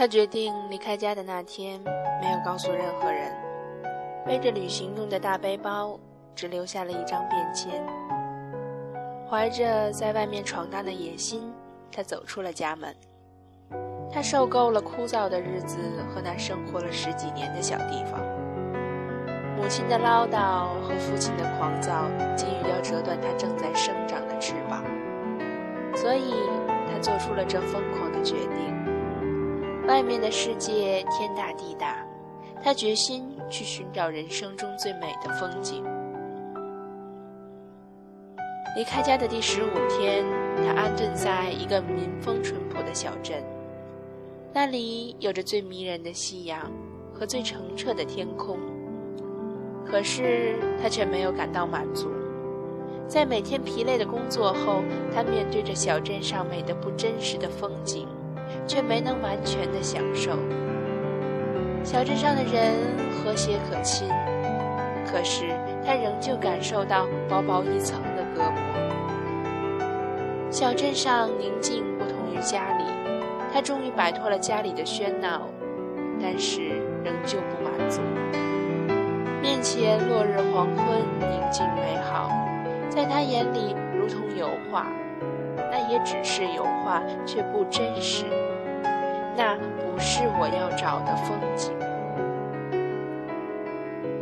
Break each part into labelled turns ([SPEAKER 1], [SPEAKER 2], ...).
[SPEAKER 1] 他决定离开家的那天，没有告诉任何人，背着旅行用的大背包，只留下了一张便签。怀着在外面闯荡的野心，他走出了家门。他受够了枯燥的日子和那生活了十几年的小地方。母亲的唠叨和父亲的狂躁，急于要折断他正在生长的翅膀，所以他做出了这疯狂的决定。外面的世界天大地大，他决心去寻找人生中最美的风景。离开家的第十五天，他安顿在一个民风淳朴的小镇，那里有着最迷人的夕阳和最澄澈的天空。可是他却没有感到满足，在每天疲累的工作后，他面对着小镇上美的不真实的风景，却没能完全的享受。小镇上的人和谐可亲，可是他仍旧感受到薄薄一层的隔膜。小镇上宁静不同于家里，他终于摆脱了家里的喧闹，但是仍旧不满足。面前落日黄昏，宁静美好，在他眼里如同油画，那也只是油画，却不真实。那不是我要找的风景。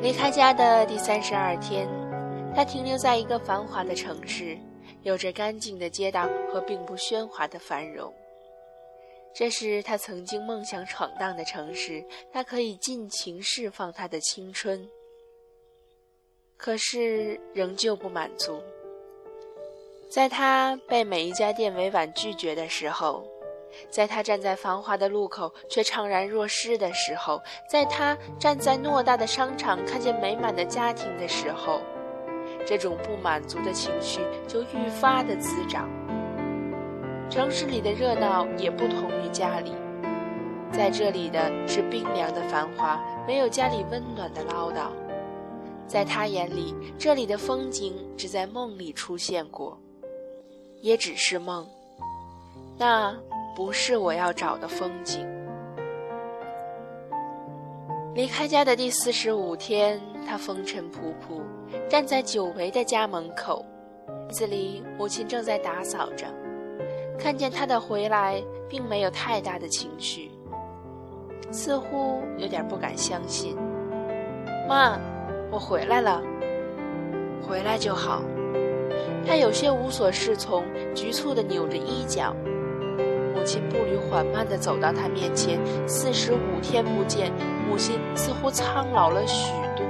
[SPEAKER 1] 离开家的第三十二天，他停留在一个繁华的城市，有着干净的街道和并不喧哗的繁荣。这是他曾经梦想闯荡的城市，他可以尽情释放他的青春。可是仍旧不满足。在他被每一家店委婉拒绝的时候，在他站在繁华的路口却怅然若失的时候，在他站在偌大的商场看见美满的家庭的时候，这种不满足的情绪就愈发的滋长。城市里的热闹也不同于家里，在这里的是冰凉的繁华，没有家里温暖的唠叨。在他眼里，这里的风景只在梦里出现过，也只是梦。那不是我要找的风景。离开家的第四十五天，他风尘仆仆，站在久违的家门口，子里母亲正在打扫着，看见他的回来，并没有太大的情绪，似乎有点不敢相信。妈。我回来了，回来就好。他有些无所适从，局促地扭着衣角。母亲步履缓慢地走到他面前。四十五天不见，母亲似乎苍老了许多。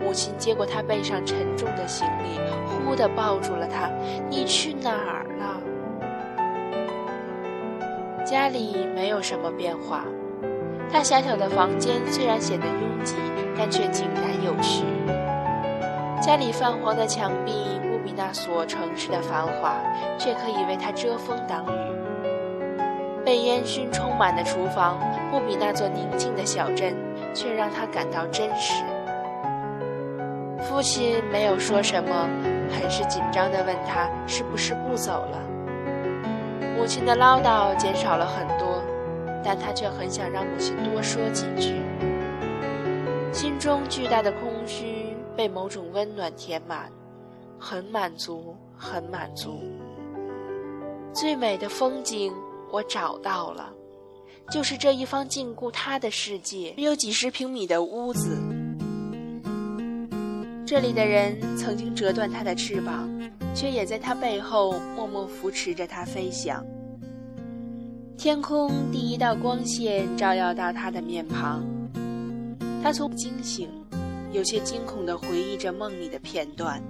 [SPEAKER 1] 母亲接过他背上沉重的行李，忽地抱住了他：“你去哪儿了？”家里没有什么变化。他狭小的房间虽然显得拥挤。但却井然有序。家里泛黄的墙壁比那所城市的繁华，却可以为他遮风挡雨。被烟熏充满的厨房不比那座宁静的小镇，却让他感到真实。父亲没有说什么，很是紧张地问他是不是不走了。母亲的唠叨减少了很多，但他却很想让母亲多说几句。心中巨大的空虚被某种温暖填满，很满足，很满足。最美的风景我找到了，就是这一方禁锢他的世界，只有几十平米的屋子。这里的人曾经折断他的翅膀，却也在他背后默默扶持着他飞翔。天空第一道光线照耀到他的面庞。他从惊醒，有些惊恐地回忆着梦里的片段，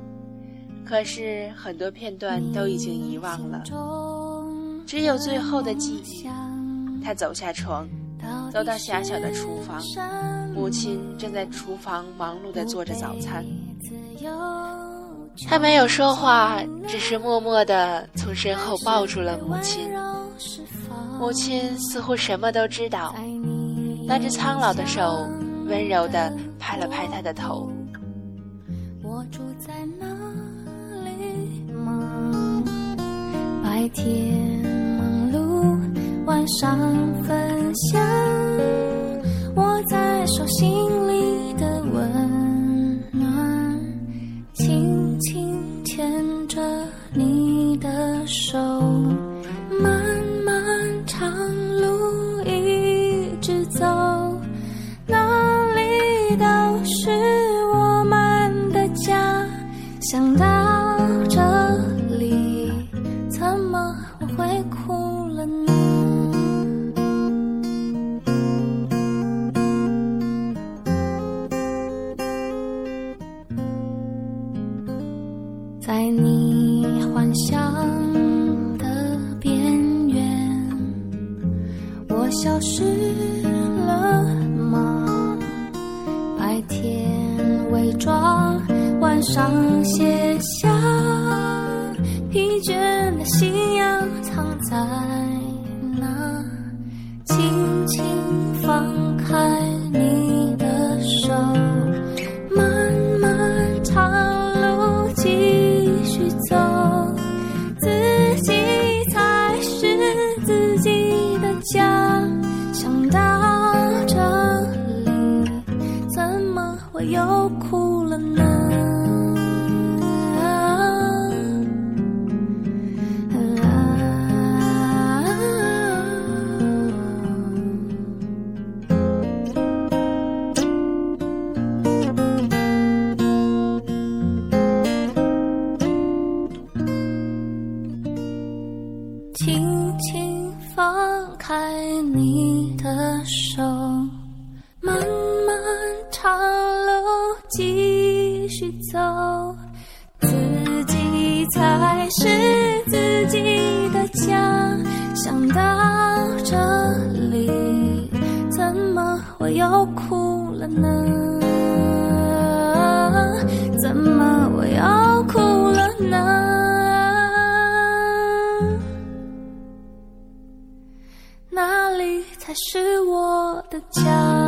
[SPEAKER 1] 可是很多片段都已经遗忘了，只有最后的记忆。他走下床，走到狭小的厨房，母亲正在厨房忙碌地做着早餐。他没有说话，只是默默地从身后抱住了母亲。母亲似乎什么都知道，那只苍老的手。温柔地拍了拍他的头。我住在哪白天忙碌，晚
[SPEAKER 2] 上分享我在手心里的温暖，轻轻牵着你的手，漫漫长路一直走，哪里都是我们的家。想到在你幻想的边缘，我消失了吗？白天伪装，晚上卸下疲倦的信仰，藏在哭继续走，自己才是自己的家。想到这里，怎么会又哭了呢？怎么我又哭了呢？哪里才是我的家？